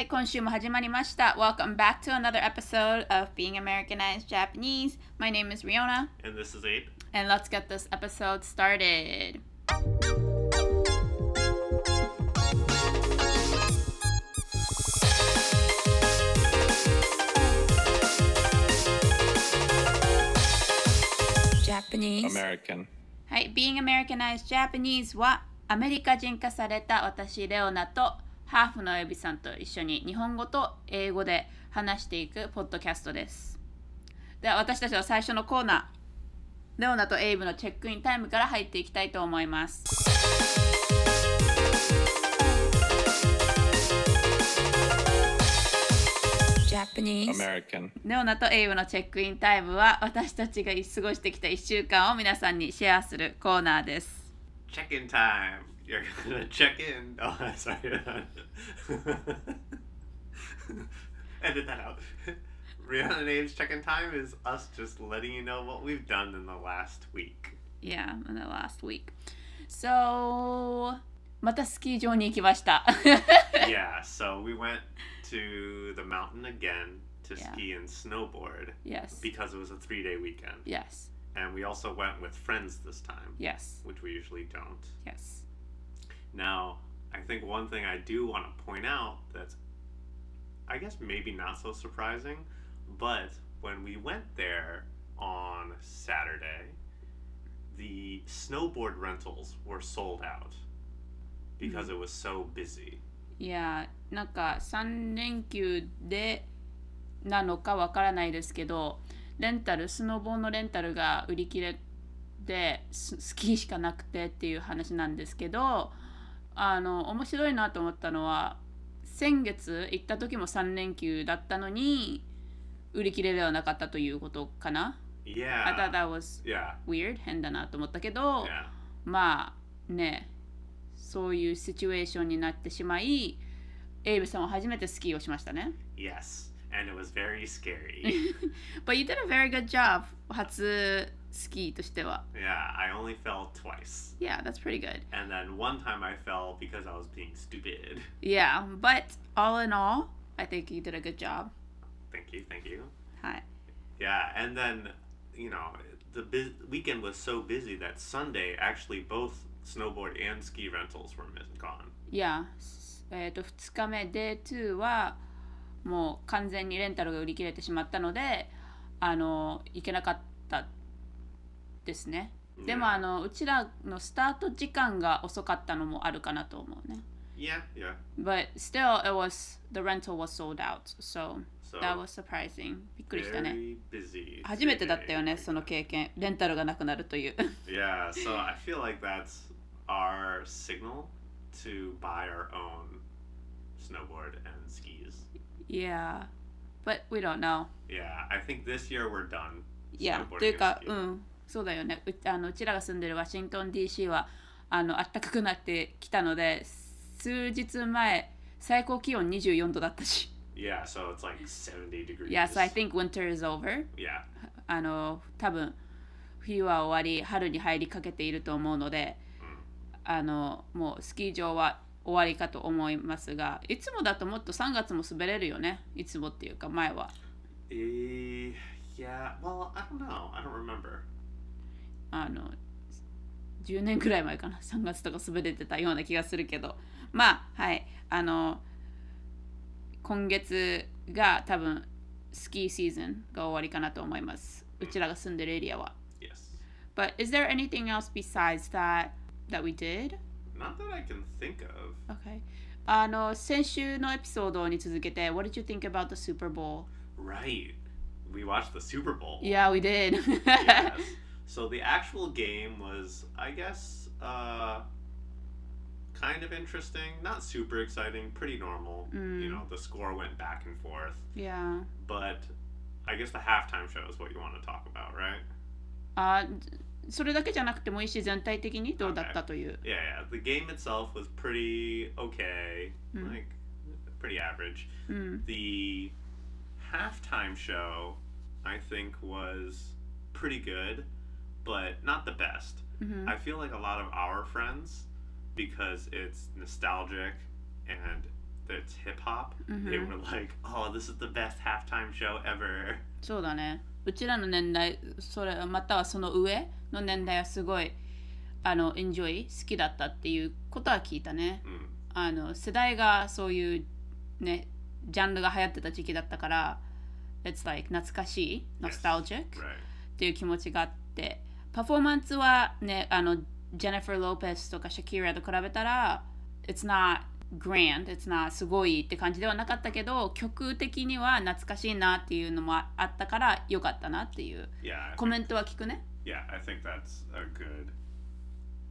はい、今週も始まりました。Welcome back to another episode of Being Americanized Japanese. My name is Riona, And this is Abe. and let's get this episode started. Japanese. American. はい、Being Americanized Japanese はアメリカ人化された私レオナと ハーフのエビさんと一緒に日本語と英語で話していくポッドキャストです。では私たちは最初のコーナー、レオナとエイブのチェックインタイムから入っていきたいと思います。Japanese American. レオナとエイブのチェックインタイムは私たちが過ごしてきた1週間を皆さんにシェアするコーナーです。Check in time. You're gonna check in. Oh, sorry. Edit that out. Rihanna and Abe's check in time is us just letting you know what we've done in the last week. Yeah, in the last week. So, またスキー場に行きました。 yeah, so we went to the mountain again to Yeah. ski and snowboard yes, because it was a three day weekend. yes, And we also went with friends this time, yes, which we usually don't. yes. Now, I think one thing I do want to point out that's, I guess, maybe not so surprising, but when we went there on Saturday, the snowboard rentals were sold out because it was so busy. いや、なんか3連休でなのかわからないですけど、レンタル、スノボーのレンタルが売り切れでススキーしかなくてっていう話なんですけど、 あの面白いなと思ったのは、先月行った時も3連休だったのに、売り切れではなかったということかな。I thought Yeah. that was Yeah. weird 変だなと思ったけど、Yeah. まあねそういうシチュエーションになってしまいエイブさんは初めてスキーをしましたね Yes. And it was very scary. But you did a very good job 初スキーとしては yeah, I only fell twice. Yeah, that's pretty good And then one time I fell because I was being stupid. Yeah, but all in all I think you did a good job Thank you. Thank you. はい Yeah, and then you know the bu- weekend was so busy that Sunday actually both snowboard and ski rentals were mis- gone. いや、えー、と2日目 Day2 は もう完全にレンタルが売り切れてしまったのであの行けなかったですねでも.あのうちらのスタート時間が遅かったのもあるかなと思うね Yeah, yeah. But still it was the rental was sold out so So that was surprising びっくりしたね.初めてだったよねその経験レンタルがなくなるという Yeah, so I feel like that's our signal to buy our own snowboard and skis. Yeah but we don't know Yeah, I think this year we're done. いや snowboarding というかう.んそうだよねうあのうちらが住んでるワシントン DC はあの暖かくなってきたので数日前最高気温24度だったし Yeah, so it's like 70 degrees. Yes I think winter is over Yeah, あの多分冬は終わり春に入りかけていると思うのであのもうスキー場は終わりかと思いますがいつもだともっと3月も滑れるよねいつもっていうか前は Eh, yeah. Well, I don't know. I don't remember. あの10年くらい前かな3月とか滑れてたような気がするけどまあはいあの今月が多分スキーシーズンが終わりかなと思いますうちらが住んでるエリアは Yes. But is there anything else besides that that we did? Not that I can think of. Okay. あの先週のエピソードに続けて What did you think about the Super Bowl? Right. We watched the Super Bowl. Yeah, we did. yes. So the actual game was, I guess, uh, kind of interesting. Not super exciting. Pretty normal. Mm. You know, the score went back and forth. yeah. But I guess the halftime show is what you want to talk about, right? あ それだけじゃなくてもいいし全体的にどうだったという。Yeah, yeah. The game itself was pretty okay. Mm. Like, pretty average. うん。The halftime show, I think, was pretty good, but not the best. うん I feel like a lot of our friends, because it's nostalgic and that's hip hop, they Mhm. were like, "Oh, this is the best halftime show ever." そうだねうちらの年代それまたはその上の年代はすごいあのエンジョイ好きだったっていうことは聞いたね。Mm. あの世代がそういうねジャンルが流行ってた時期だったから It's like 懐かしい nostalgic. っていう気持ちがあって。パフォーマンスはねあのジェニファー・ローペスとかシャキーラと比べたら It's not grand It's not すごいって感じではなかったけど曲的には懐かしいなっていうのもあったからよかったなっていう。コメントは聞くね Yeah, I think that's a good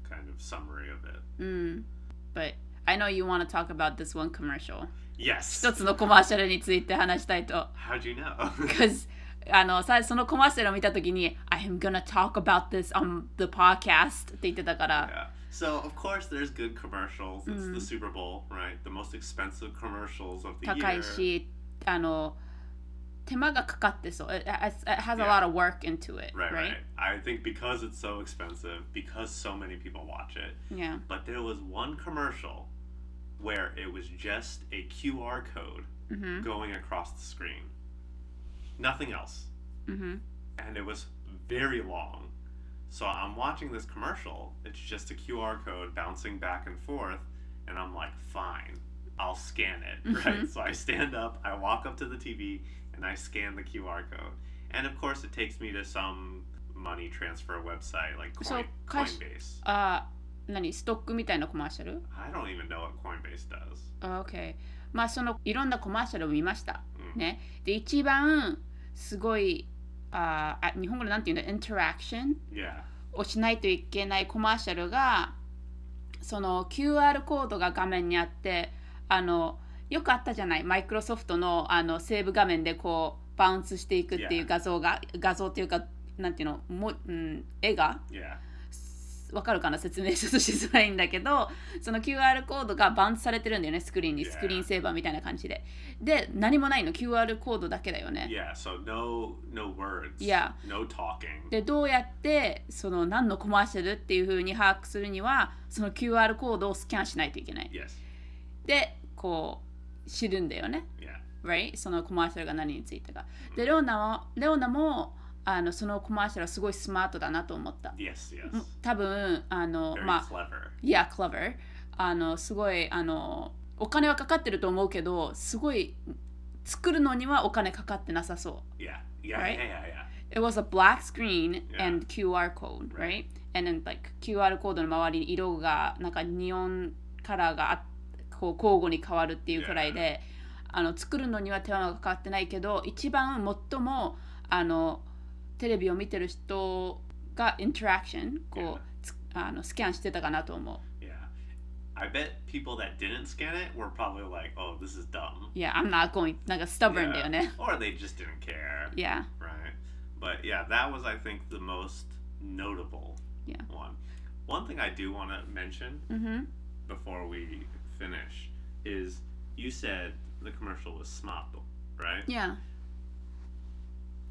kind of summary of it. うん But I know you want to talk about this one commercial Yes. 一つのコマーシャルについて話したいと How'd you know? because あのさそのコマーシャルを見たときに I am gonna talk about this on the podcast って言ってたから、 yeah. So of course there's good commercials. It's the Super Bowl, right? The most expensive commercials of the 高 year. いしあの 手間がかかってそう it, it has a Yeah. lot of work into it Right, right, right. I think because it's so expensive, because so many people watch it. yeah But there was one commercial where it was just a QR code Mhm. going across the screen. Nothing else. うん And it was very long. So I'm watching this commercial. It's just a QR code bouncing back and forth. And I'm like, fine, I'll scan it. Right? So I stand up, I walk up to the TV, and I scan the QR code. And of course, it takes me to some money transfer website like Coin, Coinbase. あ何ストックみたいなコマーシャル I don't even know what Coinbase does. あ OK まあそのいろんなコマーシャルを見ました、うんねで一番すごいああ日本語でなんていうのインタラクション Yeah. をしないといけないコマーシャルがその QR コードが画面にあってあのよくあったじゃない？マイクロソフトのあのセーブ画面でこうバウンスしていくっていう Yeah. 画像が画像っていうかなんていうの？も、うん、絵が？Yeah. わかるかな？説明ちょっとしづらいんだけどその QR コードがバウンスされてるんだよねスクリーンに Yeah. スクリーンセーバーみたいな感じでで何もないの？QR コードだけだよね Yeah. So no no words. Yeah. No talking. でどうやってその何のコマーシャルっていう風に把握するにはその QR コードをスキャンしないといけない Yes. でこう知るんだよね right? そのコマーシャルが何についてかでレオナもレオナもあのそのコマーシャルはすごいスマートだなと思った、Yes. Yes. うん多分あの Very まあ clever. Yeah, clever. あのすごいあのお金はかかってると思うけどすごい作るのにはお金かかってなさそ Yeah. Yeah. Right? Yeah. Yeah. Yeah. う。It was a black screen and QR code, right? And then like QR コードの周りに色がなんかニオンカラーがあこう交互に変わるっていうくらいで、あの作るのには手間がかかってないけど一番最もあのテレビを見てる人がインタラクションこ Yeah. うつあのスキャンしてたかなと思う。Yeah. I bet people that didn't scan it were probably like, "Oh, this is dumb." Yeah, I'm not going なんか stubborn だよね。Or they just didn't care. Yeah. Right. But yeah, that was I think the most notable Yeah. one. One thing I do want to mention Mm-hmm. before we finish is you said the commercial was smarto, right? Yeah.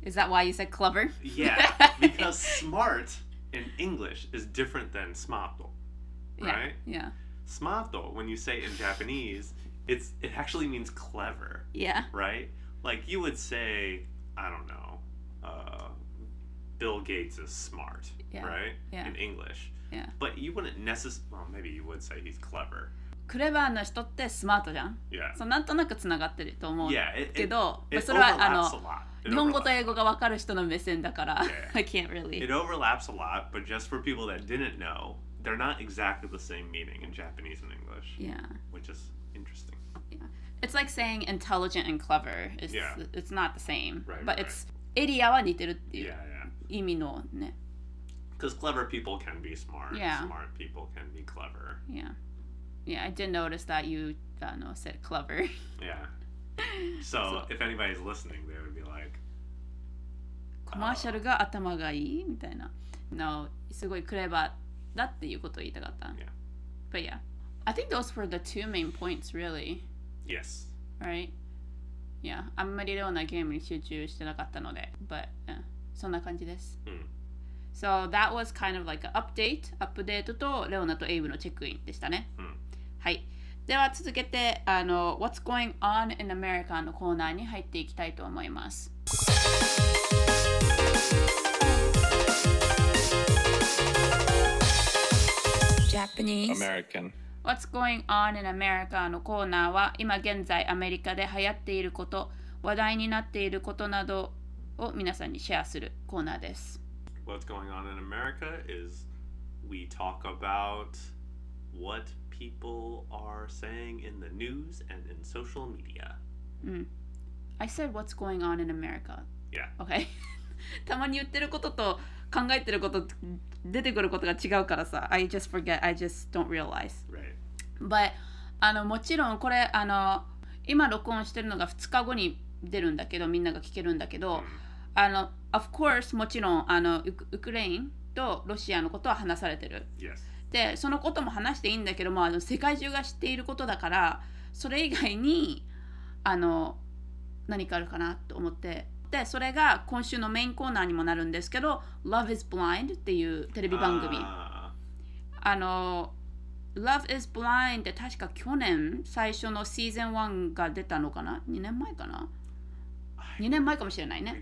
Is that why you said clever? Yeah, because smart in English is different than smarto, yeah. right? Yeah. Smarto, when you say it in Japanese, it's it actually means clever, Yeah. right? Like you would say, I don't know, uh, Bill Gates is smart, Yeah, right? yeah. In English. Yeah. But you wouldn't necessarily. Well, maybe you would say he's clever. クレバーな人ってスマートじゃん。Yeah. そうなんとなくつながってると思う Yeah. It, け it, ど、まあ it それはあの. It 日本語と.英語が分かる人の目線だから、Yeah. I can't really. It overlaps a lot, but just for people that didn't know, they're not exactly the same meaning in Japanese and English, Yeah. which is interesting. It's like saying intelligent and clever. It's, Yeah. it's not the same. Right, but right, it's エリアは似てるってい Yeah, う yeah. 意味のね。Because clever people can be smart. Yeah. Smart people can be clever. Yeah. Yeah, I did notice that you あの said clever. Yeah. So if anybody's listening, they would be like, コマーシャルが頭がいいみたいな。No, すごいクレバーだっていうことを言いたかった。Yeah. But yeah, I think those were the two main points really, yes. right? Yeah, あんまりレオなゲームに集中してなかったので、but、うん、そんな感じです。うん So that was kind of like an update, アップデートとレオナとエイブのチェックインでしたね。うんはい。では続けてあの What's Going On in America のコーナーに入っていきたいと思います。Japanese. American. What's Going On in America のコーナーは今現在アメリカで流行っていること、話題になっていることなどを皆さんにシェアするコーナーです。What's going on in America is we talk about what people are saying in the news and in social media. I said What's Going On in America. Yeah. Okay? たまに言ってることと考えてること出てくることが違うからさ。I just forget, I just don't realize. Right. But あのもちろんこれあの今録音してるのが2日後に出るんだけどみんなが聞けるんだけど、あの of course もちろんあのウクウクレインとロシアのことは話されてる Yes. でそのことも話していいんだけどもあの世界中が知っていることだからそれ以外にあの何かあるかなと思って。でそれが今週のメインコーナーにもなるんですけど「Love is Blind」っていうテレビ番組。Ah, あの Love is Blind って確か去年最初のシーズン1が出たのかな？2年前かな？I, 2年前かもしれないね.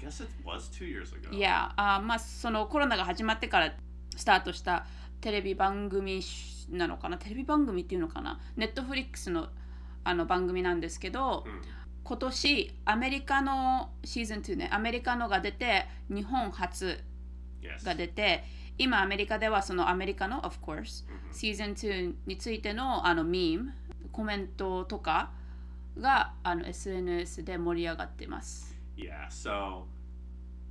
いやあまあそのコロナが始まってからスタートしたテレビ番組なのかな？テレビ番組っていうのかな？ネットフリックスのあの番組なんですけど、うん今年アメリカのシーズン2ねアメリカのが出て日本初.が出て今アメリカではそのアメリカの of course シーズン2についてのあのミームコメントとかがあの SNS で盛り上がってます。Yeah, so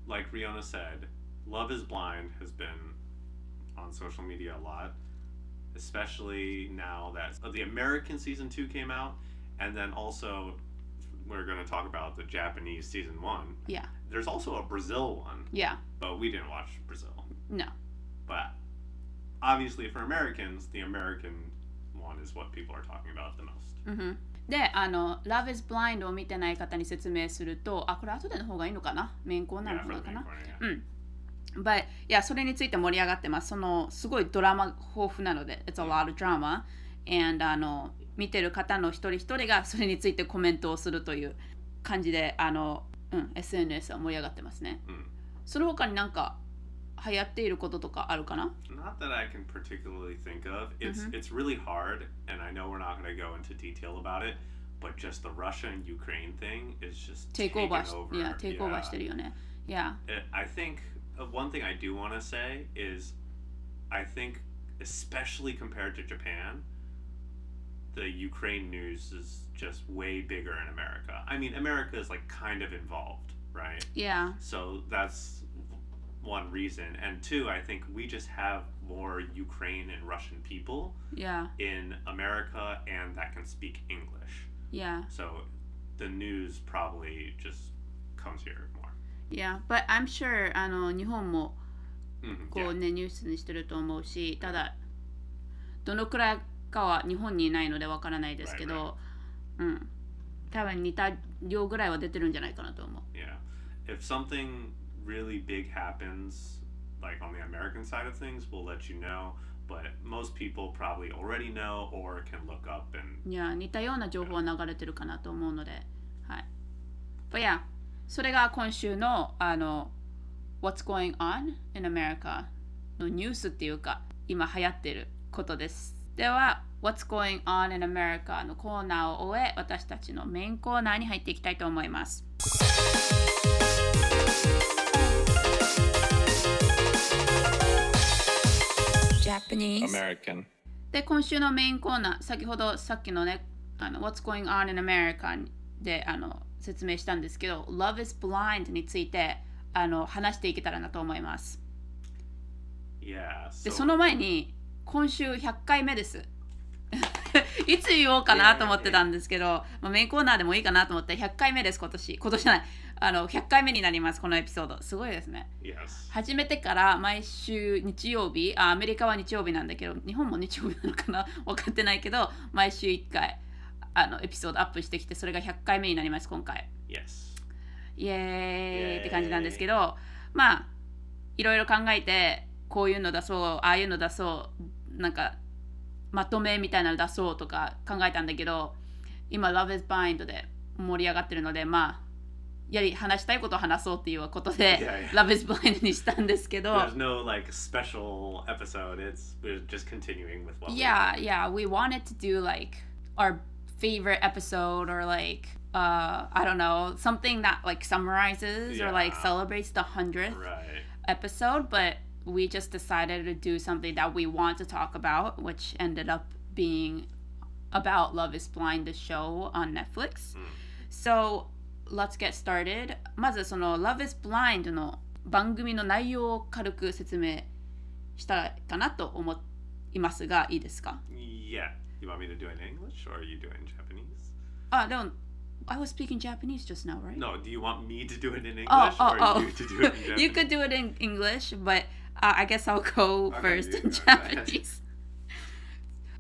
like Riona said, Love is Blind has been on social media a lot, especially now that uh, the American season 2 came out and then also we're going to talk about the Japanese season 1. Yeah, There's also a Brazil one, yeah, but we didn't watch Brazil. no. But obviously for Americans, the American one is what people are talking about the most. うんで、あの、Love is Blind を見てない方に説明すると、あ、これ後での方がいいのかなメインコーナー Yeah, の for 方 the か main な corner, yeah. うん。 But, いや、それについて盛り上がってます。その、すごいドラマ豊富なので、It's a lot of drama. And, あの、見てる方の一人一人がそれについてコメントをするという感じで、あの、うん、SNS は盛り上がってますね。うんその他になんか流行っていることとかあるかな Not that I can particularly think of. It's it's really hard, and I know we're not going to go into detail about it. But just the Russia and Ukraine thing is just take over, over. いや、take over Yeah. してるよね。いや、It- I think uh, Uh, one thing I do want to say is, I think, especially compared to Japan, the Ukraine news is just way bigger in America. I mean, America is like kind of involved, right? Yeah. So that's one reason, and two, I think we just have more Ukraine and Russian people. Yeah. In America, and that can speak English. Yeah. So, the news probably just comes here more. Yeah, but I'm sure あの日本も Mhm, こ yeah. うね、ニュースにしてると思うし、ただどのくらいかは日本にいないのでわからないですけど、うん、多分似た量ぐらいは出てるんじゃないかなと思う。Yeah. If something really big happens, like on the American side of things, we'll let you know. But most people probably already know or can look up and いや、似たような情報は流れてるかなと思うので、はい。But yeah, それが今週のあの What's going on in America のニュースっていうか、今流行ってることです。では、What's going on in America のコーナーを終え、私たちのメインコーナーに入っていきたいと思います。Japanese. American. で、今週のメインコーナー、先ほどさっきのね、あの What's going on in America であの説明したんですけど、Love is Blind についてあの話していけたらなと思います。yeah. で、So その前に、今週100回目です。いつ言おうかなと思ってたんですけど、まあ、メインコーナーでもいいかなと思って100回目です今年今年じゃないあの100回目になりますこのエピソードすごいですね yes. 始めてから毎週日曜日あアメリカは日曜日なんだけど日本も日曜日なのかな？分かってないけど毎週1回あのエピソードアップしてきてそれが100回目になります今回 Yes. イエーイって感じなんですけどまあいろいろ考えてこういうの出そうああいうの出そうなんかまとめみたいなの出そうとか考えたんだけど今 Love is Blind で盛り上がってるのでまあやり話したいことを話そうっていうことで Yeah, yeah. Love is Blind にしたんですけど There's no like special episode. It's we're just continuing with what. we yeah yeah we wanted to do like our favorite episode or like uh i don't know something that like summarizes or like Yeah. celebrates the 100th Right. episode but we just decided to do something that we want to talk about which ended up being about love is blind the show on netflix so let's get started まずその love is blind の番組の内容を軽く説明したらかなと思いますがいいですか Yeah. You want me to do it in English or are you doing Japanese? あ、でも I was speaking Japanese just now, right? No. Do you want me to do it in English Oh, oh, or oh. you to do it in Japanese? you could do it in English, but uh, I guess I'll go Okay, first in. Japanese.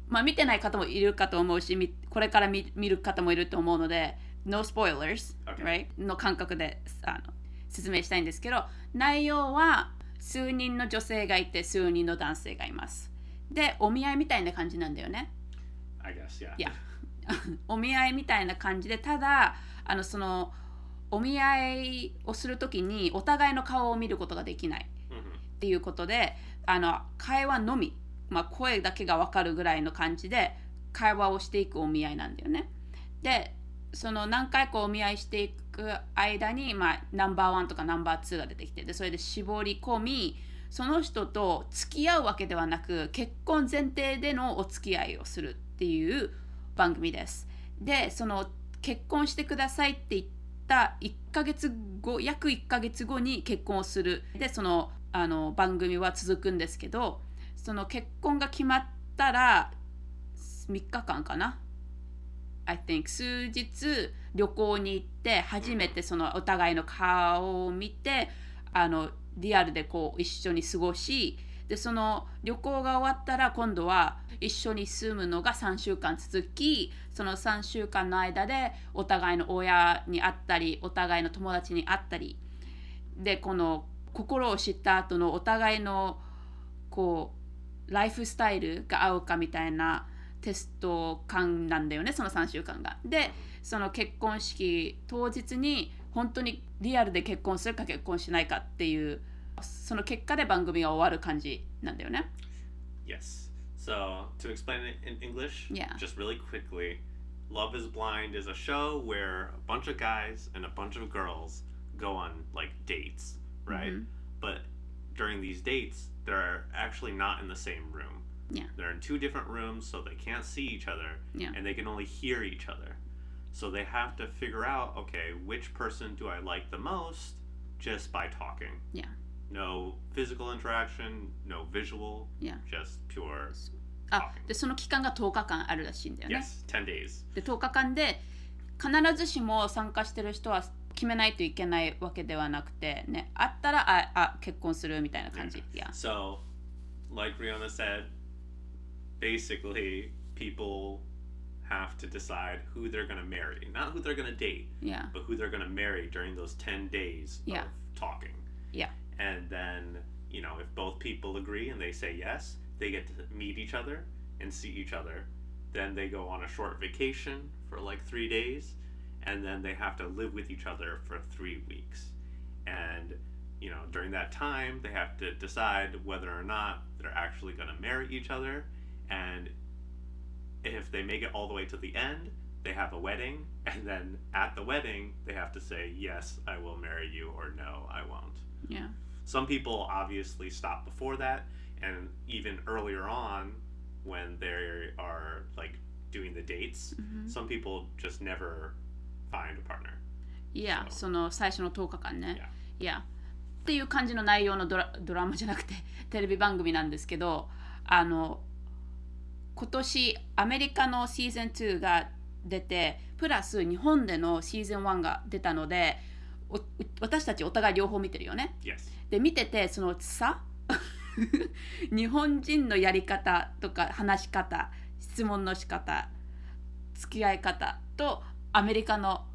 まあ見てない方もいるかと思うし、みこれから見見る方もいると思うので、no spoilers、Okay. right? の感覚であの説明したいんですけど、内容は数人の女性がいて数人の男性がいます。で、お見合いみたいな感じなんだよね。I guess. Yeah. いや お見合いみたいな感じでただあのそのお見合いをするときにお互いの顔を見ることができない Mhm. っていうことであの会話のみ、まあ、声だけが分かるぐらいの感じで会話をしていくお見合いなんだよね。でその何回かお見合いしていく間に、まあ、ナンバーワンとかナンバーツーが出てきてでそれで絞り込みその人と付き合うわけではなく結婚前提でのお付き合いをするっていう番組です。でその結婚してくださいって言った1ヶ月後約1ヶ月後に結婚をする。でそのあの番組は続くんですけどその結婚が決まったら3日間かな？I think 数日旅行に行って初めてそのお互いの顔を見てあのリアルでこう一緒に過ごしでその旅行が終わったら今度は一緒に住むのが3週間続きその3週間の間でお互いの親に会ったりお互いの友達に会ったりでこの心を知った後のお互いのこうライフスタイルが合うかみたいなテスト間なんだよねその3週間が。でその結婚式当日に本当にリアルで結婚するか結婚しないかっていうその結果で番組が終わる感じなんだよね。Yes. So, to explain it in English, Yeah. just really quickly, Love is Blind is a show where a bunch of guys and a bunch of girls go on like dates, right? Mhm. But during these dates, they're actually not in the same room. Yeah. They're in two different rooms, so they can't see each other Yeah. and they can only hear each other. So they have to figure out, okay, which person do I like the most just by talking? Yeah. No physical interaction, no visual, Yeah. just pure あでその期間が10日間あるらしいんだよね。 Yes, 10 days. で10日間で必ずしも参加してる人は決めないといけないわけではなくてねあったらああ結婚するみたいな感じ。いや So, like Rihanna said, basically, people have to decide who they're going to marry. Not who they're going to date, いや but who they're going to marry during those 10 days Yeah. of talking. Yeah. And then, you know, if both people agree and they say yes, they get to meet each other and see each other. Then they go on a short vacation for like three days, and then they have to live with each other for three weeks. And, you know, during that time, they have to decide whether or not they're actually going to marry each other. And if they make it all the way to the end, they have a wedding. And then at the wedding, they have to say, yes, I will marry you, or no, I won't. いや Some people obviously stop before that, and even earlier on, when they are like doing the dates, some people just never find a partner. いや So- その最初の10日間ね。 Yeah. いやっていう感じの内容のドラドラマじゃなくてテレビ番組なんですけどあの今年アメリカのシーズン2が 出てプラス日本でのシーズン1が出たのでお私たちお互い両方見てるよね。で見ててその差？日本人のやり方とか話し方質問の仕方付き合い方とアメリカの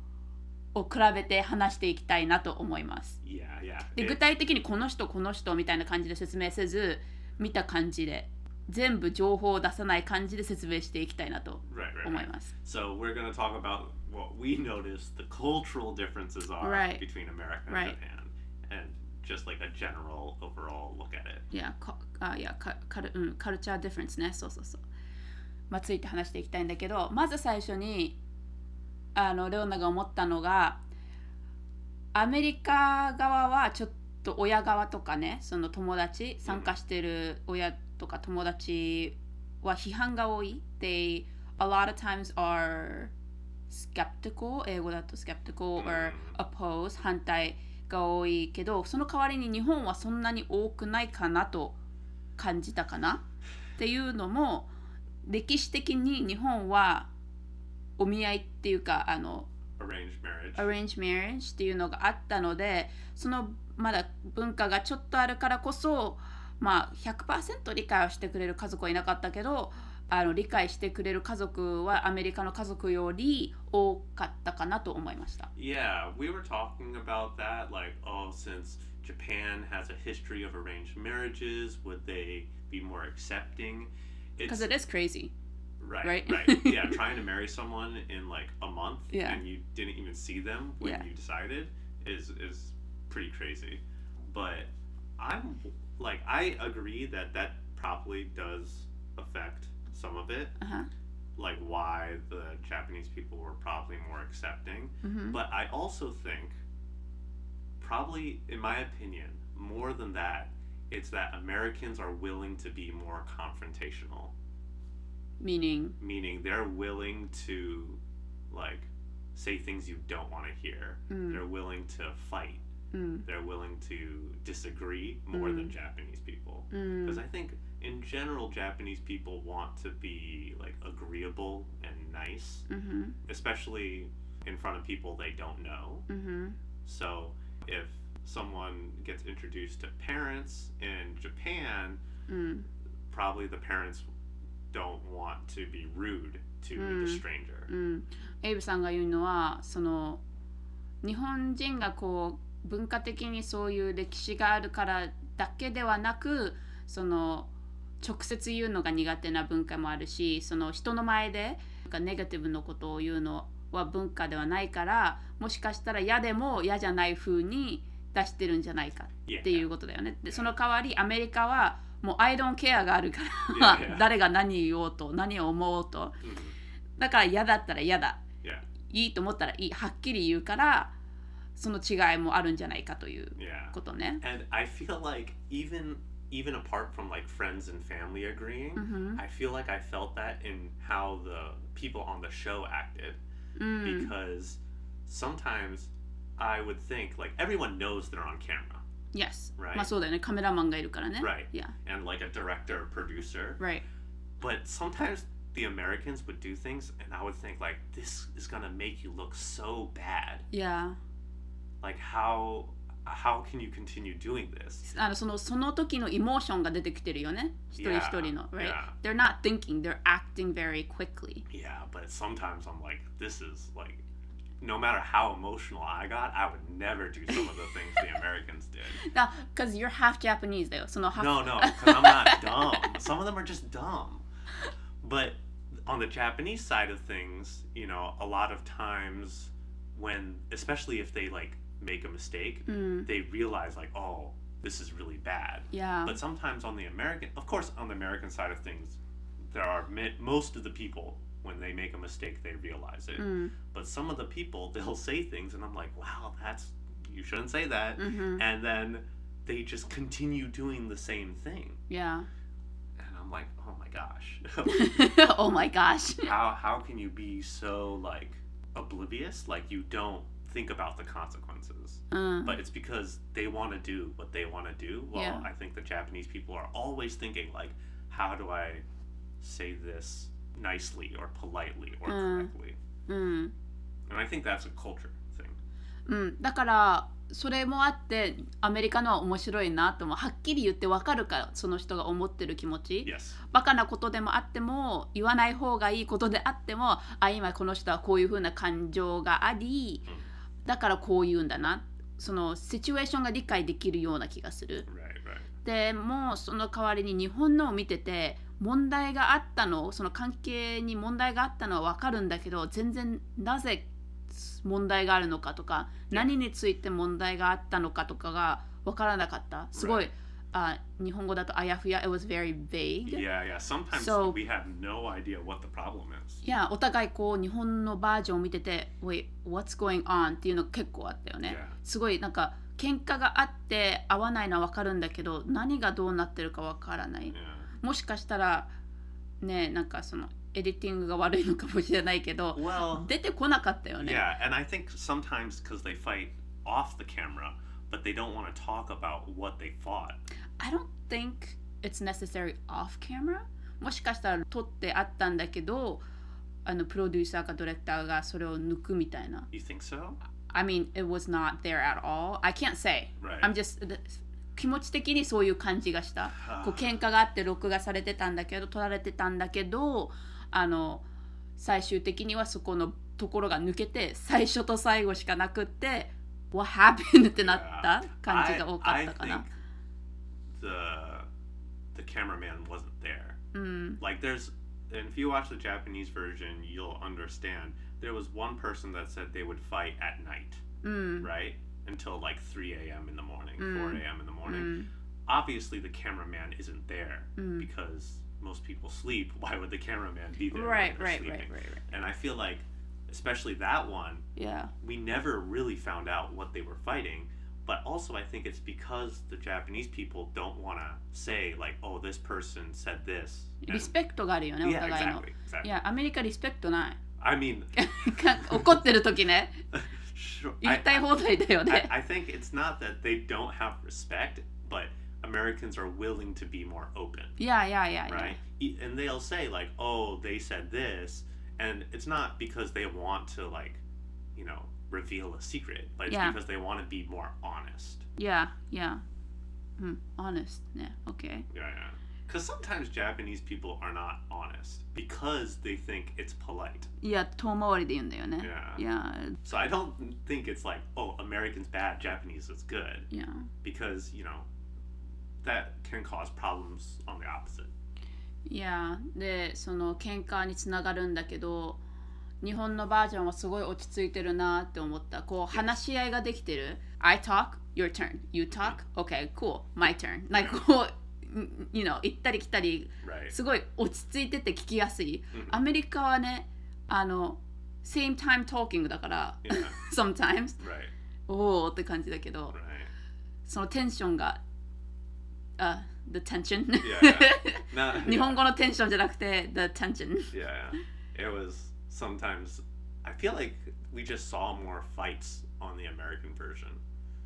を比べて話していきたいなと思います。Yeah, yeah. で具体的にこの人この人みたいな感じで説明せず見た感じで全部情報を出さない感じで説明していきたいなと Right, right. 思い right. ます。So we're going to talk about what we notice the cultural differences are Right. between America and Right. Japan, and just like a general overall look at it. いや、かあいやカカル、うん、カルチャーディフェンスね、そうそうそう。まあ、ついて話していきたいんだけど、まず最初に、あの、レオナが思ったのが、アメリカ側はちょっと親側とかね、その友達、参加してる親とか友達は批判が多い。They a lot of times are skeptical 英語だと skeptical or oppose 反対が多いけどその代わりに日本はそんなに多くないかなと感じたかなっていうのも歴史的に日本はお見合いっていうかあの Arranged marriage. arranged marriage っていうのがあったのでそのまだ文化がちょっとあるからこそまあ100%理解をしてくれる家族はいなかったけどあの理解してくれる家族はアメリカの家族より多かったかなと思いました。Yeah, we were talking about that. Like, oh, since Japan has a history of arranged marriages, would they be more accepting? Because it is crazy. right, right? right. Yeah, trying to marry someone in like a month Yeah. and you didn't even see them when Yeah. you decided is is pretty crazy. But I'm like, I agree that that probably does affect some of it. あは like why the Japanese people were probably more accepting. Mhm. But I also think, probably in my opinion, more than that, it's that Americans are willing to be more confrontational, Meaning, meaning they're willing to like say things you don't want to hear. Mm. They're willing to fight. うん、 They're willing to disagree more than Japanese people. うん、 Because I think in general, Japanese people want to be like agreeable and nice, うん、 especially in front of people they don't know. うん、 So if someone gets introduced to parents in Japan, うん、 probably the parents don't want to be rude to Mm. the stranger. うん、エイブさんが言うのはその日本人がこう 文化的にそういう歴史があるからだけではなくその直接言うのが苦手な文化もあるしその人の前でなんかネガティブなことを言うのは文化ではないからもしかしたら嫌でも嫌じゃない風に出してるんじゃないかっていうことだよね。でその代わりアメリカはもう I don't care があるから. 誰が何言おうと何を思おうと Mhm. だから嫌だったら嫌だいいと思ったらいいはっきり言うからその違いもあるんじゃないかという yeah. ことね。 And I feel like even even apart from like friends and family agreeing, Mhm. I feel like I felt that in how the people on the show acted うん、 because sometimes I would think like everyone knows they're on camera, yes、 Right. まあそうだよねカメラマンがいるからね。 Right. Yeah, and like a director, producer. right. But sometimes the Americans would do things, and I would think like this is gonna make you look so bad. Yeah. Like how how can you continue doing this? あのそのその時のエモーションが出てきてるよね。一人一人の。 Yeah, Right? yeah. They're not thinking, they're acting very quickly. Yeah, but sometimes I'm like, this is like, no matter how emotional I got, I would never do some of the things the Americans did. だ Because you're half Japanese だよ。その half No, no, because I'm not dumb. Some of them are just dumb. But on the Japanese side of things, you know, a lot of times when, especially if they like make a mistake, mm. they realize like, oh, this is really bad. Yeah. But sometimes on the American, of course, on the American side of things, there are mi- most of the people when they make a mistake they realize it. Mm. But some of the people they'll say things, and I'm like, wow, that's you shouldn't say that. Mm-hmm. And then they just continue doing the same thing, Yeah. and I'm like, oh my gosh, oh my gosh. how how can you be so like oblivious? Like you don't think about the consequences. うん。but it's because they want to do what they want to do. Well, Yeah. I think the Japanese people are always thinking like, how do I say this nicely or politely or Mm. correctly? うん。And I think that's a culture thing. うん、だからそれもあってアメリカのは面白いなともはっきり言って分かるからその人が思ってる気持ち、Yes. バカなことでもあっても言わない方がいいことであってもあ今この人はこういうふうな感情がありだからこう言うんだな。そのシチュエーションが理解できるような気がする.でもうその代わりに日本のを見てて問題があったのその関係に問題があったのは分かるんだけど全然なぜ問題があるのかとか何について問題があったのかとかが分からなかった。すごい、あ日本語だとあやふや it was very vague Yeah, yeah. Sometimes So- we have no idea what the problem is. いやお互いこう日本のバージョンを見てて Wait, what's going on? っていうの結構あったよね Yeah. すごいなんか喧嘩があって合わないのは分かるんだけど何がどうなってるか分からない Yeah. もしかしたらねなんかそのエディティングが悪いのかもしれないけど Well, 出てこなかったよね yeah, and I think sometimes because they fight off the camera, but they don't want to talk about what they fought. I don't think it's necessary off camera もしかしたら撮ってあったんだけどあのプロデューサーかディレクターがそれを抜くみたいな You think so? I mean it was not there at all I can't say Right. I'm just 気持ち的にそういう感じがしたこう喧嘩があって録画されてたんだけど撮られてたんだけどあの最終的にはそこのところが抜けて最初と最後しかなくって What happened? ってなった感じが多か I, ったか I な think。the the cameraman wasn't there. うん。 Like there's and if you watch the Japanese version, you'll understand. There was one person that said they would fight at night, うん。 right? Until like 3 a.m. in the morning, Mm. 4 a.m. in the う morning. ん。 Obviously, the cameraman isn't there Mm. because most people sleep. Why would the cameraman be there? when Right, they're right, sleeping? right, right, right. And I feel like, especially that one, Yeah. we never really found out what they were fighting. But also, I think it's because the Japanese people don't want to say, like, oh, this person said this. リ and- スペクトがあるよね、お yeah, 互いの。 exactly. exactly. いや、アメリカリスペクトない。 I mean, か怒ってる時ね、 sure, 言 I, いたい放題だよ I, ね。 I think it's not that they don't have respect, but Americans are willing to be more open. いやいやいやいや。 right? E- And they'll say like, "Oh, they said this," and it's not because they want to like you know reveal a secret but yeah. it's because they want to be more honest. Yeah yeah. Honest yeah okay. Yeah yeah. Because sometimes japanese people are not honest because they think it's polite. Yeah yeah. Yeah. So i don't think it's like oh americans bad japanese is good. Yeah. Because you know that can cause problems on the opposite. いやでその喧嘩につながるんだけど日本のバージョンはすごい落ち着いてるなって思った。こう話し合いができてる。I talk, your turn. You talk, okay, cool, my turn. Like こう you know 行ったり来たり.すごい落ち着いてて聞きやすい。うんアメリカはねあの same time talking だから sometimes. おおって感じだけど.そのテンションがあ the tension Yeah. Not, 日 yeah. 本語のテンションじゃなくて the tension Yeah, it was sometimes. I feel like we just saw more fights on the American version,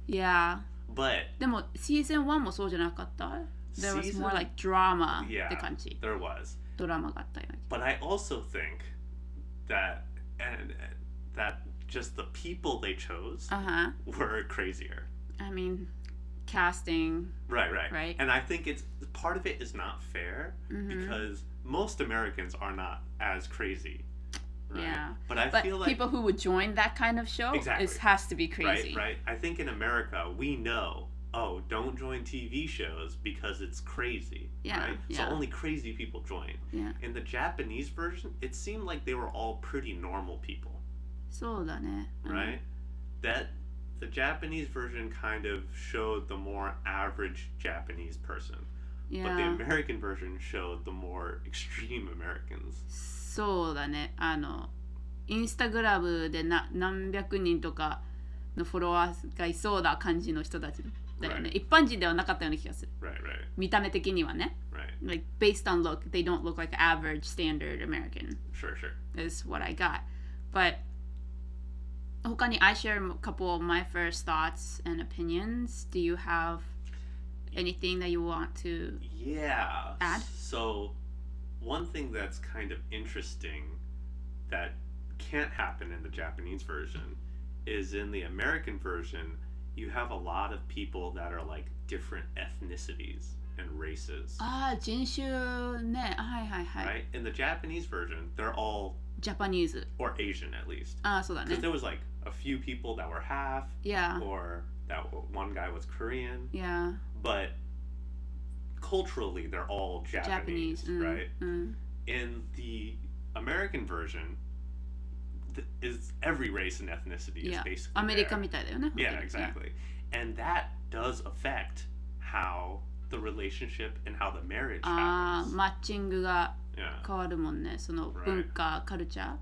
いや but でもシーズン1もそうじゃなかった There was Season- more like drama yeah, って感じ there was. ドラマがあったよね But I also think that and and that just the people they chose あは were crazier. I mean casting. Right, right. Right. And I think it's part of it is not fair mm-hmm. because most Americans are not as crazy. Right? Yeah. But I but feel like people who would join that kind of show exactly. is, has to be crazy. Right, right. I think in America we know, oh, don't join TV shows because it's crazy. Yeah. Right? Yeah. So only crazy people join. Yeah. In the Japanese version, it seemed like they were all pretty normal people. So uh-huh. Right? That the Japanese version kind of showed the more average Japanese person, い but the や American version showed the more extreme Americans. そうだねあのインスタグラムでな何百人とかのフォロワーがいそうな感じの人たちだよね、 Right. 一般人ではなかったような気がする Right, right, 見た目的にはね right. like based on look they don't look like average standard American Sure, sure. is what I got but Hokani, I share a couple of my first thoughts and opinions. Do you have anything that you want to yeah add? So one thing that's kind of interesting that can't happen in the Japanese version is in the American version, you have a lot of people that are like different ethnicities and races. Ah, jinshu ne. Hi, hi, hi. Right? In the Japanese version, they're all Japanese or Asian at least. Ah, so that. Because eh? there was like a few people that were half. Yeah. Or that one guy was Korean. Yeah. But culturally, they're all Japanese, Japanese. Mm, right? Mm. In the American version, th- is every race and ethnicity yeah. is basically America. Yeah, exactly. Yeah. And that does affect how the relationship and how the marriage ああ happens. マッチングが Yeah, 変わるもんねその Right. 文化カルチャー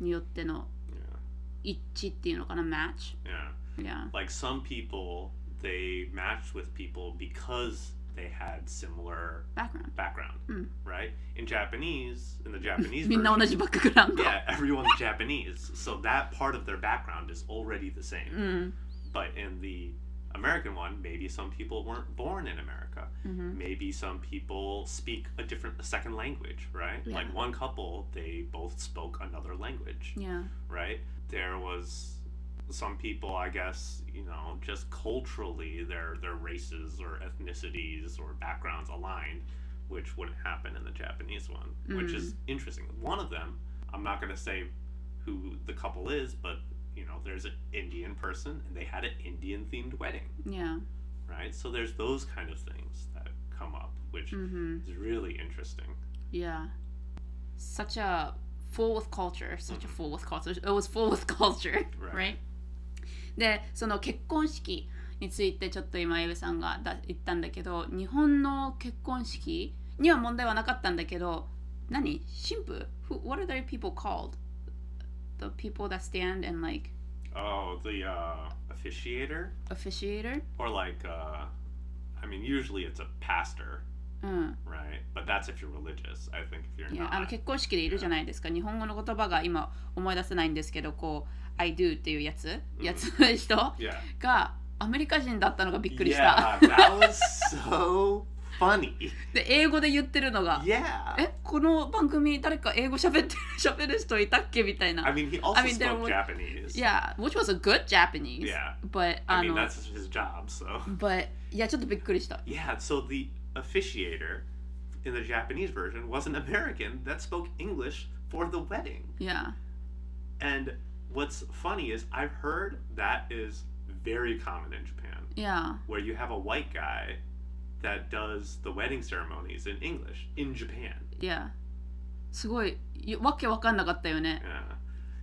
によっての yeah, 一致っていうのかなマッチ yeah. Yeah Like some people, they matched with people because they had similar background background, Mm. right? In Japanese, in the Japanese みんな version, 同じバックグラウンド yeah, everyone's Japanese, so that part of their background is already the same. うん But in the American one, maybe some people weren't born in America. うん Maybe some people speak a different a second language, right? Yeah. Like one couple, they both spoke another language, Yeah right? There was some people, I guess, you know, just culturally their their races or ethnicities or backgrounds aligned, which wouldn't happen in the Japanese one, which mm. is interesting. One of them, I'm not going to say who the couple is, but you know, there's an Indian person and they had an Indian themed wedding, Yeah right? So there's those kind of things that come up, which うん is really interesting. Yeah such a full with culture such a full with culture it was full with culture Right. right でその結婚式についてちょっと今エブさんがだ言ったんだけど日本の結婚式には問題はなかったんだけど何神父 Who, What are the people called? The people that stand and like Oh, the uh, officiator, officiator? or like, uh, I mean, usually it's a pastor, うん、right? But that's if you're religious. I think if you're いやあの not, 結婚式でいるじゃないですか日本語の言葉が今思い出せないんですけどこう I do っていうやつやつの人がアメリカ人だったのがびっくりした。yeah, that was so funny. で英語で言ってるのが Yeah, えこの番組誰か英語喋ってる喋る人いたっけみたいな。 I mean, he also I mean, there spoke was- Japanese. Yeah, which was a good Japanese. Yeah. But I あ mean, の that's his job. So but いやちょっとびっくりした。 yeah, so the officiator in the Japanese version was an American that spoke English for the wedding. Yeah. And what's funny is I've heard that is very common in Japan, Yeah. where you have a white guy that does the wedding ceremonies in English in Japan. Yeah. すごいいわけわかんなかったよね。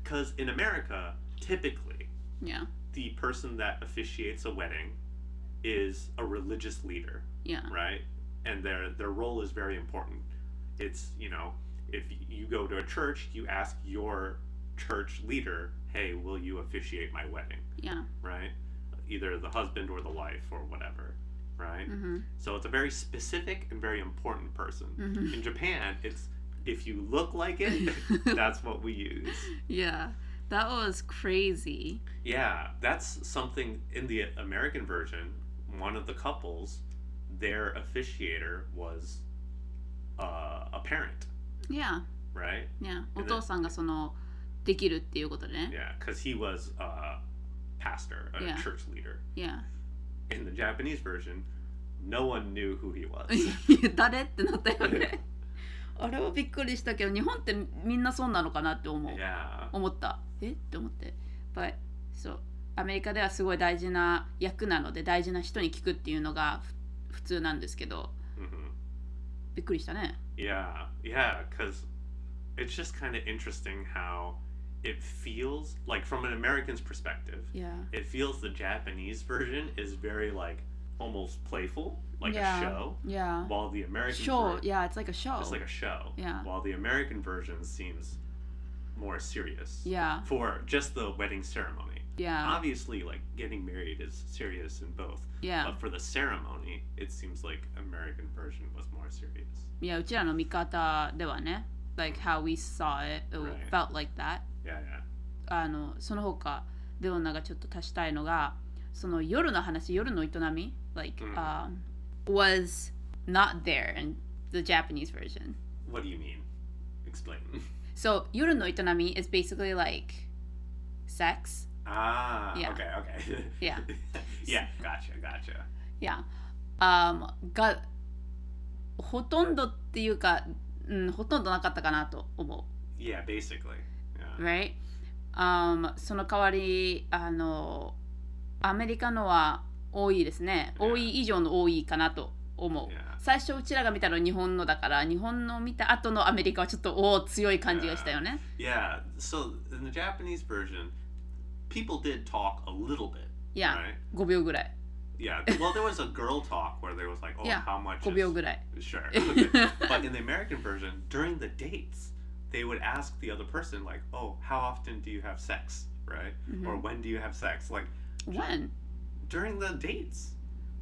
Because in America, typically, Yeah. the person that officiates a wedding is a religious leader, Yeah. right? And their their role is very important. It's you know, if you go to a church, you ask your church leader, "Hey, will you officiate my wedding?" Yeah. right? Either the husband or the wife or whatever, right? うん。 So it's a very specific and very important person. Mhm. In Japan, it's if you look like it, that's what we use. Yeah. That was crazy. Yeah, that's something in the American version. One of the couples, their officiator was uh, a parent, Yeah. right? Yeah. お And 父さんがそのできるっていうことでね。 Yeah, because he was a pastor, a Yeah. church leader. Yeah. In the Japanese version, no one knew who he was. 誰？ってなったよね。あれはびっくりしたけど日本ってみんなそうなのかなって思う。yeah. 思った。え？って思って。But そう。アメリカではすごい大事な役なので大事な人に聞くっていうのがふ普通なんですけど hmm びっくりしたね。Yeah, yeah, because it's just kind of interesting how it feels like from an American's perspective, Yeah. it feels the Japanese version is very like almost playful, like yeah. a show, Yeah. while the American Show. ver- Yeah, it's like a show. it's like a show, Yeah. while the American version seems more serious Yeah. for just the wedding ceremony. Yeah. Obviously, like getting married is serious in both, Yeah. but for the ceremony, it seems like American version was more serious. いや、うちらの見方ではね。Like how we saw it, it Right. felt like that. Yeah, yeah. あのその他レオナがちょっと足したいのがその夜の話夜の営み like、うん um, was not there in the Japanese version What do you mean? Explain. so 夜の営み is basically like sex Ah, Yeah. okay, okay. Yeah. yeah, gotcha, gotcha. yeah um, がほとんどっていうか、うん、ほとんどなかったかなと思 Yeah, basically. う Yeah. right、um, その代わりあのアメリカのは多いですね Yeah. 多い以上の多いかなと思う Yeah. 最初うちらが見たのは日本のだから日本の見た後のアメリカはちょっとおお強い感じがしたよね Yeah, so in the Japanese version, people did talk a little bit. いや Right. 5秒ぐらい Yeah, well, there was a girl talk where there was like, oh, Yeah, how much? 5 is- 秒ぐらい Sure. but in the American version, during the dates, they would ask the other person, like, oh, how often do you have sex? Right? Or when do you have sex? Like, When? during the dates.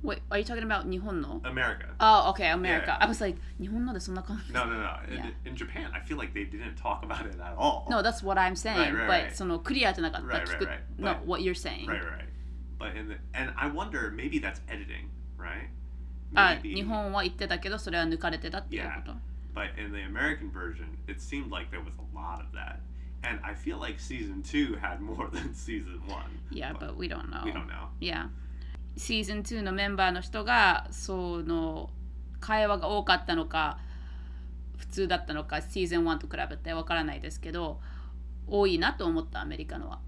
Wait, are you talking about 日本の America. Oh, okay, America. Yeah. I was like, 日本のでそんな感じ No, no, no. In, Yeah. in Japan, I feel like they didn't talk about it at all. No, that's what I'm saying. Right, right, but right. そのクリアじゃなかった。 Right, right, 聞く right. No, But- what you're saying. Right, right. But in the and I wonder maybe that's editing, right? あ、 Maybe- 日本は言ってたけど、それは抜かれてたっていうこと。 But in the American version, it seemed like there was a lot of that. And I feel like season two had more than season one. Yeah, but we don't know. we don't know. Yeah. シーズン2のメンバーの人が、その会話が多かったのか、普通だったのか、シーズン1と比べてわからないですけど、多いなと思った、アメリカのは。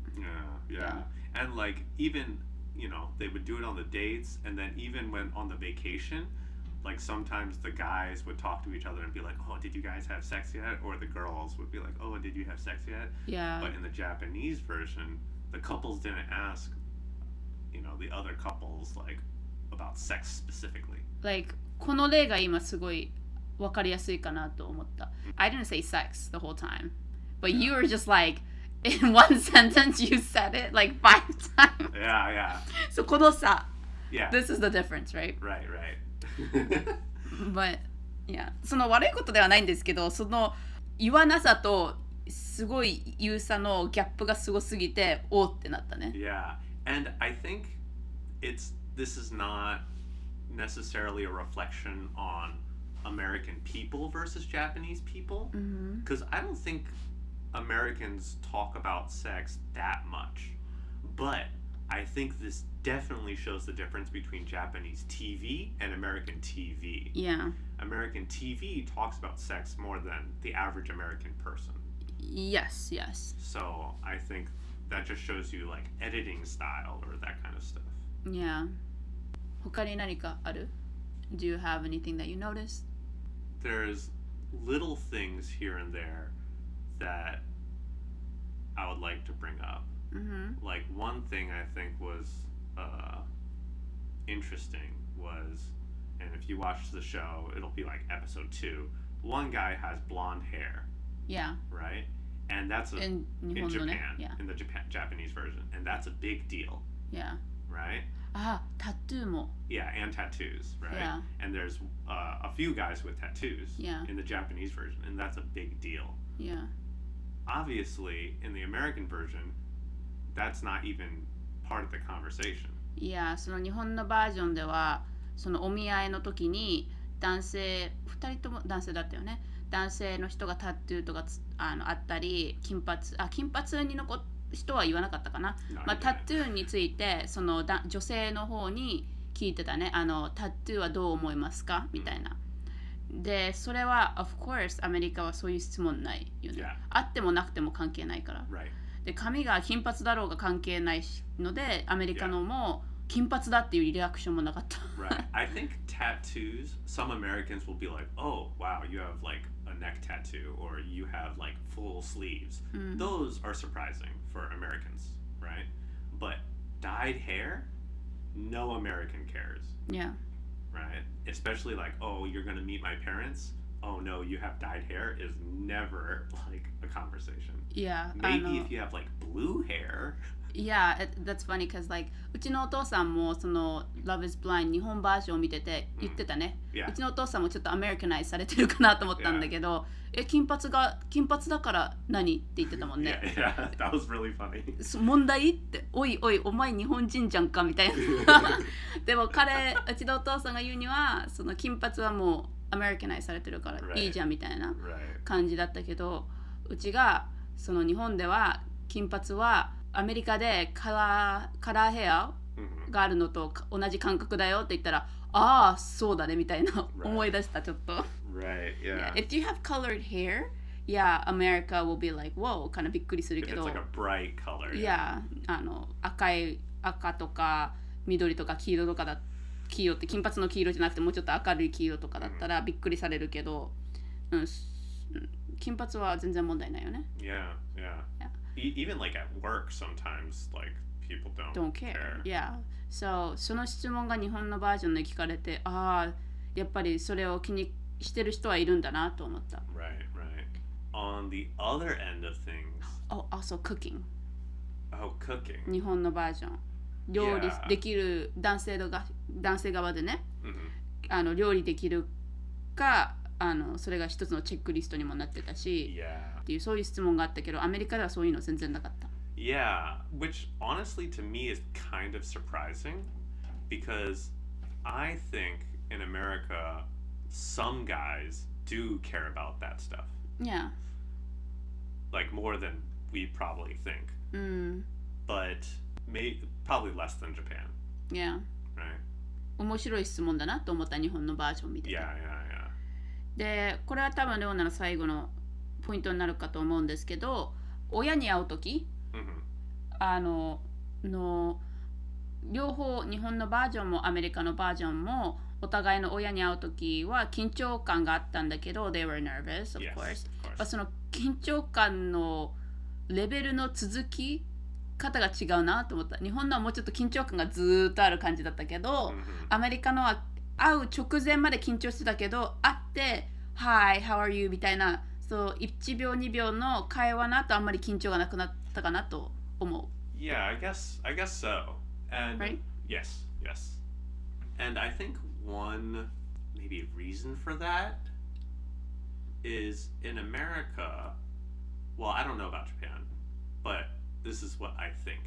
Yeah, yeah. And like even, you know, they would do it on the dates and then even when on the vacation, like sometimes the guys would talk to each other and be like, "Oh, did you guys have sex yet?" or the girls would be like, "Oh, did you have sex yet?" Yeah. But in the Japanese version, the couples didn't ask, you know, the other couples like about sex specifically. like この例が今すごい分かりやすいかなと思った。I didn't say sex the whole time, but you were just like in one sentence you said it like five times. Yeah, yeah, そうこのさ、 yeah. this is the difference, right? right, right. But yeah, その悪いことではないんですけど、その言わなさとすごい言うさのギャップがすごすぎて、おーってなったね。yeah, and I think it's this is not necessarily a reflection on American people versus Japanese people because I don't think Americans talk about sex that much, but I think this definitely shows the difference between Japanese TV and American TV. Yeah. American TV talks about sex more than the average American person. Yes, yes. So I think that just shows you like editing style or that kind of stuff. Yeah. 他に何かある Do you have anything that you noticed? There's little things here and there that I would like to bring up. Mm-hmm. Like one thing I think was uh, interesting was, and if you watch the show, it'll be like episode two. One guy has blonde hair, Yeah. right? And that's a, in, in Japan, yeah. in the Japan, Japanese version, and that's a big deal, Yeah. right? Ah, tattoo. Yeah, and tattoos, right? Yeah. And there's uh, a few guys with tattoos Yeah. in the Japanese version, and that's a big deal. Yeah. Obviously, in the American version, that's not even part of the conversation. いや、その日本のバージョンでは、そのお見合いの時に男性、2人とも男性だったよね。男性の人がタトゥーとかつあのあったり、金髪、あ、金髪に残っ人は言わなかったかな。まあ、タトゥーについてそのだ女性の方に聞いてたねあのタトゥーはどう思いますか？みたいな。でそれは of course アメリカはそういう質問ないよね。あってもなくても関係ないから。Right. で髪が金髪だろうが関係ないしのでアメリカのも金髪だっていうリアクションもなかった。 Right. I think tattoos, some Americans will be like, oh, wow, you have like a neck tattoo or you have like full sleeves. Those are surprising for Americans, right? But dyed hair, no American cares, yeah. right? Especially like, oh, you're going to meet my parents. Oh, no, you have dyed hair is never like a conversation. いや、あ Maybe の if you have like blue hair. Yeah, it- that's funny because like うちのお父さんもその Love is Blind 日本バージョンを見てて言ってたね。Yeah. うちのお父さんもちょっとアメリカナイズされてるかなと思ったんだけど、え、金髪が金髪だから何って言ってたもん Yeah, ね。yeah, that was really funny. そ問題って、おいおい、お前日本人じゃんかみたいな。でも彼、うちのお父さんが言うには、その金髪はもうアメリカナイズされてるから.いいじゃんみたいな。感じだったけどうちがその日本では金髪はアメリカでカラーカラーヘア Mhm. があるのとか同じ感覚だよって言ったらああそうだねみたいな.思い出したちょっと、Right, Yeah, yeah. If you have colored hair yeah America will be like かなびっくりするけ it's ど like a bright color. yeah あの赤い赤とか緑とか黄色とかだっ黄色って金髪の黄色じゃなくてもうちょっと明るい黄色とかだったらびっくりされるけど、うん、金髪は全然問題ないよね Yeah, yeah. Yeah. E- even like at work, sometimes like people don't, don't care. Yeah. So その質問が日本のバージョンで聞かれて、ああ、やっぱりそれを気にしてる人はいるんだなと思った。Right, right. On the other end of things, Oh, also cooking. oh, cooking. 日本のバージョン。料理 Yeah. できる男性のが男性側でね、Mhm. あの料理できるか、あのそれが一つのチェックリストにもなってたし、Yeah. っていうそういう質問があったけど、アメリカではそういうの全然なかった。Yeah, which honestly to me is kind of surprising because I think in America some guys do care about that stuff. いや、Like more than we probably think. うん、But may probably less than Japan, いや、right? 面白い質問だなと思った日本のバージョン見てて。Yeah, yeah, yeah. でこれは多分レオナの最後のポイントになるかと思うんですけど親に会う時 hmm あのの両方日本のバージョンもアメリカのバージョンもお互いの親に会う時は緊張感があったんだけど they were nervous of Yes, course of やっ course. ぱその緊張感のレベルの続き方が違うなと思った日本のはもうちょっと緊張感がずーっとある感じだったけど、Mhm. アメリカのは会う直前まで緊張してたけど会って「Hi, how are you?」みたいなそう1秒2秒の会話の後あんまり緊張がなくなったかなと思 Yeah, I guess I guess so. And Right? yes, yes. And I think one maybe reason for that is in America, well, I don't know about Japan, but this is what I think.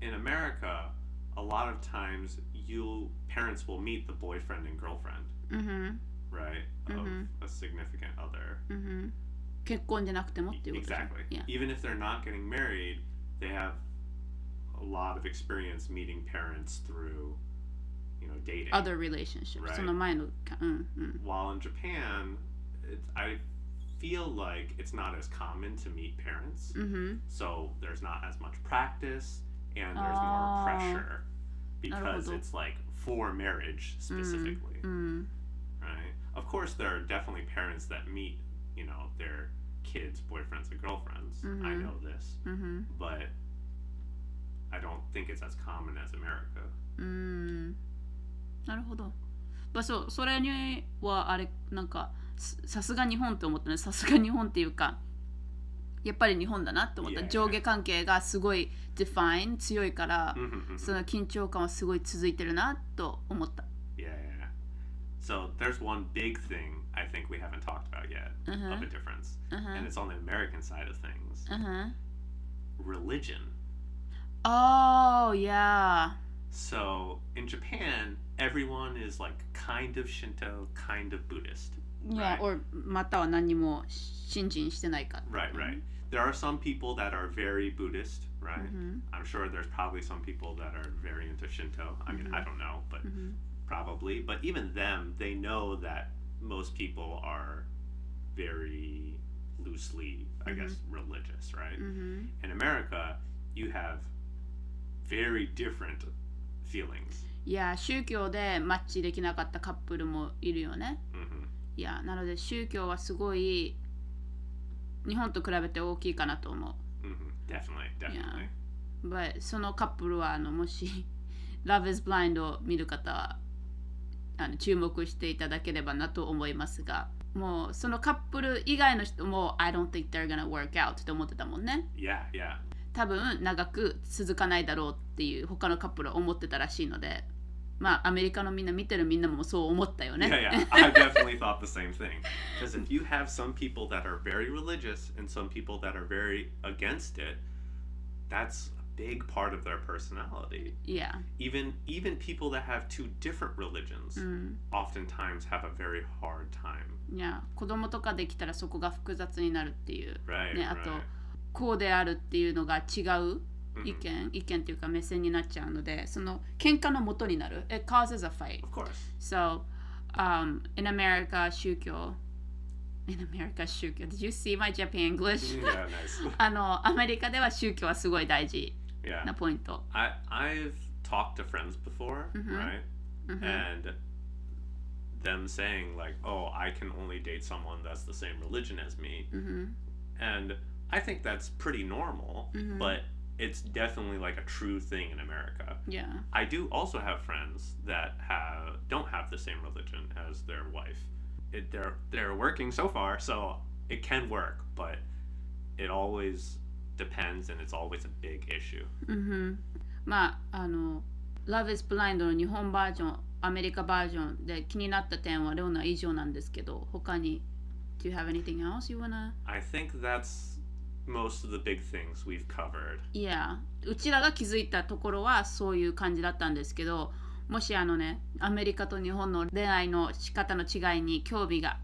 In America, a lot of times you parents will meet the boyfriend and girlfriend, う。うんふん right? Of Mhm. a significant other. うんふん結婚じゃなくてもっていうことじゃん Exactly. Yeah. Even if they're not getting married, they have a lot of experience meeting parents through, you know, dating. Other relationship、 Right. その前のかうんうん。 While in Japan, it's, I feel like it's not as common to meet parents, うんふん so there's not as much practice and there's Oh. more pressure because なるほど。 it's like for marriage specifically, うん。 right? Of course, there are definitely parents that meet, you know, their kids' boyfriends and girlfriends. I Mhm. know this. うんふん but I don't think it's as common as America. うーんなるほど。まあ、そうそれにはあれなんかす さすが日本って思ったねさすが日本っていうかやっぱり日本だなって思った Yeah. 上下関係がすごい define 強いから、Mhm, その緊張感はすごい続いてるなと思った。Yeah, yeah. So there's one big thing I think we haven't talked about yet Uh-huh. of a difference, うんふん and it's on the American side of things. うんふん Religion. Oh, yeah. So in Japan, everyone is like kind of Shinto, kind of Buddhist. Yeah, Right. or または何も信心してないか。Right, right. There are some people that are very Buddhist, right? うん。I'm sure there's probably some people that are very into Shinto. I mean, I don't know, but うん。probably. But even them, they know that most people are very loosely, I guess, religious, right? うん。In America, you have very different feelings. いや、宗教でマッチできなかったカップルもいるよね。Hmm いや、なので宗教はすごい日本と比べて大きいかなと思う。hmm Definitely, definitely. But そのカップルはあのもし Love is Blind を見る方はあの注目していただければなと思いますがもうそのカップル以外の人も I don't think they're gonna work out って思ってたもんね Yeah, yeah. 多分長く続かないだろうっていう他のカップルは思ってたらしいのでまあアメリカのみんな見てるみんなもそう思ったよね Yeah, yeah. I definitely thought the same thing. Because if you have some people that are very religious and some people that are very against it, that's a big part of their personality. いや Even even people that have two different religions うん oftentimes have a very hard time. いや子供とかできたらそこが複雑になるっていう Right. ねあと right. こうであるっていうのが違う Mhm. 意見、意見っていうか目線になっちゃうのでその喧嘩の元になる It causes a fight Of course. So um, in America 宗教 In America 宗教 Did you see my Japan English? Yeah, nice. あのアメリカでは宗教はすごい大事 Yeah. なポイント I I've talked to friends before, Mhm. right? and them saying like, "Oh, I can only date someone that's the same religion as me," and I think that's pretty normal, but it's definitely like a true thing in America. Yeah. I do also have friends that have don't have the same religion as their wife. It, they're they're working so far, so it can work, but it always depends, and it's always a big issue. うんまああの「Love is Blind」の日本バージョンアメリカバージョンで気になった点はレオナ以上なんですけど他に Do you have anything else you wanna? I think that's most of the big things we've covered. Yeah うちらが気づいたところはそういう感じだったんですけどもしあのねアメリカと日本の恋愛の仕方の違いに興味が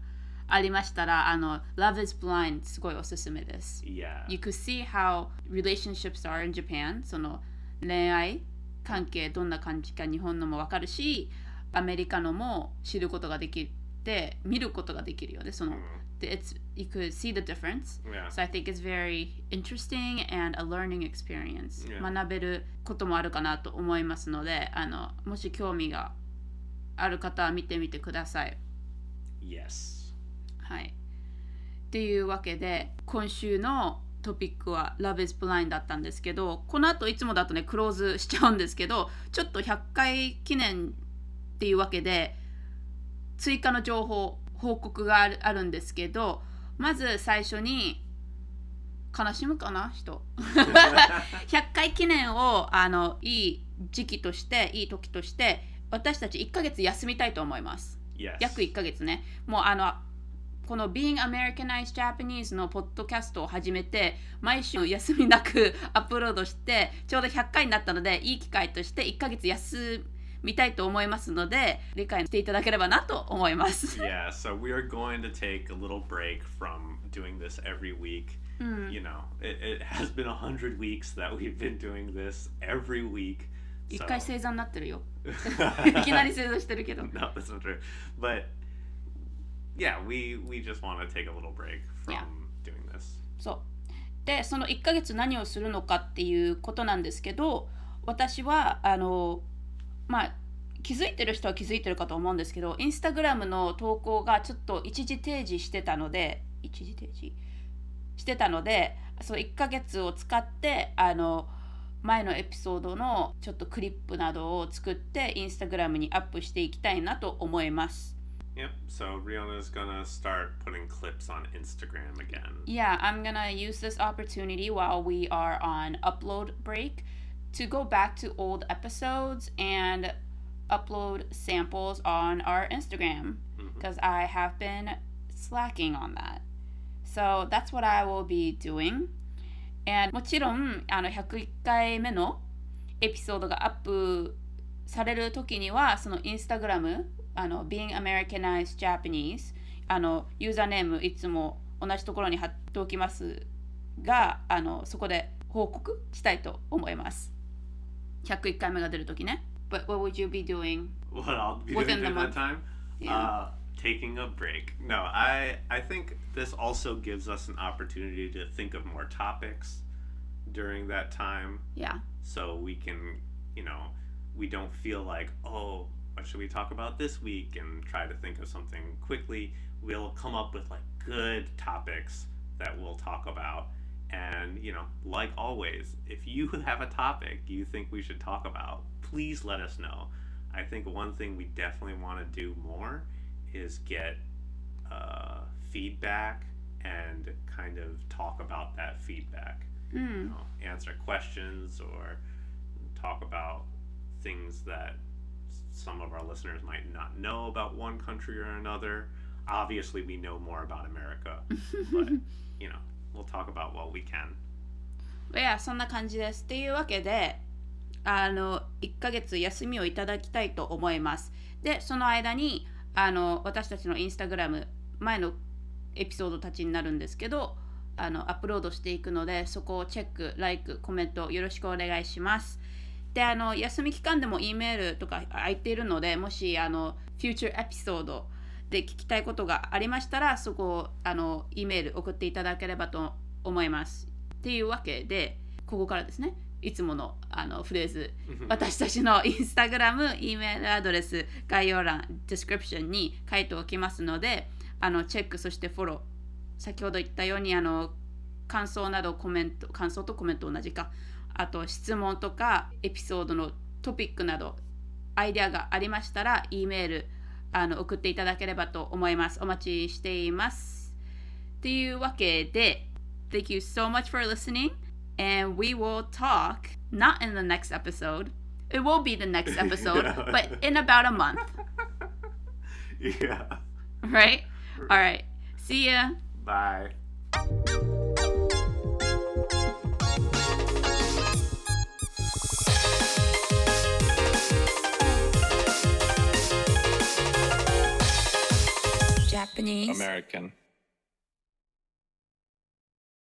ありましたらあの「Love is Blind」すごいおすすめです。Yeah. You could see how relationships are in Japan その恋愛関係どんな感じか日本のもわかるしアメリカのも知ることができて見ることができるよねその Mm, it's, you could see the difference yeah. so I think it's very interesting and a learning experience Yeah. 学べることもあるかなと思いますのであのもし興味がある方は見てみてください Yes. はい。っていうわけで今週のトピックは Love is Blind だったんですけどこの後いつもだとねクローズしちゃうんですけどちょっと100回記念っていうわけで追加の情報報告があるあるんですけどまず最初に悲しむかな人 100回記念をあのいい時期としていい時として私たち1ヶ月休みたいと思います。Yes. 約1ヶ月ねもうあのこの Being Americanized Japanese のポッドキャストを始めて毎週休みなく アップロードしてちょうど100回になったのでいい機会として1ヶ月休みたいと思いますので理解していただければなと思います。Yeah, so we are going to take a little break from doing this every week. うん、You know, it, it has been a hundred weeks that we've been doing this every week. 一.回正座になってるよ。いきなり正座してるけど。no, that's not true. But yeah, we we just want to take a little break from Yeah. doing this. そうでその1ヶ月何をするのかっていうことなんですけど私はあのまあ気づいてる人は気づいてるかと思うんですけどインスタグラムの投稿がちょっと一時停止してたので一時停止？してたのでそう1ヶ月を使ってあの前のエピソードのちょっとクリップなどを作ってインスタグラムにアップしていきたいなと思います。Yep. So Riona's gonna start putting clips on Instagram again. Yeah, I'm gonna use this opportunity while we are on upload break to go back to old episodes and upload samples on our Instagram Mhm. because I have been slacking on that. So that's what I will be doing. And もちろんあの101回目のエピソードがアップされる時にはそのインスタグラムあの Being Americanized Japanese あのユーザーネームいつも同じところに貼っておきますがあのそこで報告したいと思います101回目が出る時ね But what would you be doing? What I'll be Within doing the during that month. time? Yeah. Uh, taking a break. No, I I think this also gives us an opportunity to think of more topics during that time, yeah. so we can, you know, we don't feel like oh, what should we talk about this week, and try to think of something quickly. We'll come up with like good topics that we'll talk about. and, you know, like always, if you have a topic you think we should talk about, please let us know. I think one thing we definitely want to do more is get uh, feedback and kind of talk about that feedback. う You know, answer questions or talk about things that some of our listeners might not know about one country or another. Obviously, we know more about America, but you know, we'll talk about what we can. いやそんな感じです。っていうわけであの1ヶ月休みをいただきたいと思います。でその間にあの私たちのインスタグラム前のエピソードたちになるんですけどあのアップロードしていくのでそこをチェック、ライク、コメントよろしくお願いします。であの休み期間でも E メールとか空いているのでもしあの future エピソードで聞きたいことがありましたらそこをあの E メール送っていただければと思います。っていうわけでここからですねいつものあのフレーズ私たちのインスタグラム、E メールアドレス、概要欄、ディスクリプションに書いておきますので、あのチェック、そしてフォロー。先ほど言ったように、あの感想などコメント、感想とコメント同じか、あと質問とかエピソードのトピックなど、アイデアがありましたら、E メールあの送っていただければと思います。お待ちしています。というわけで、Thank you so much for listening. and we will talk not in the next episode. It will be the next episode, Yeah. but in about a month, yeah. right? All right. See ya. Bye. American.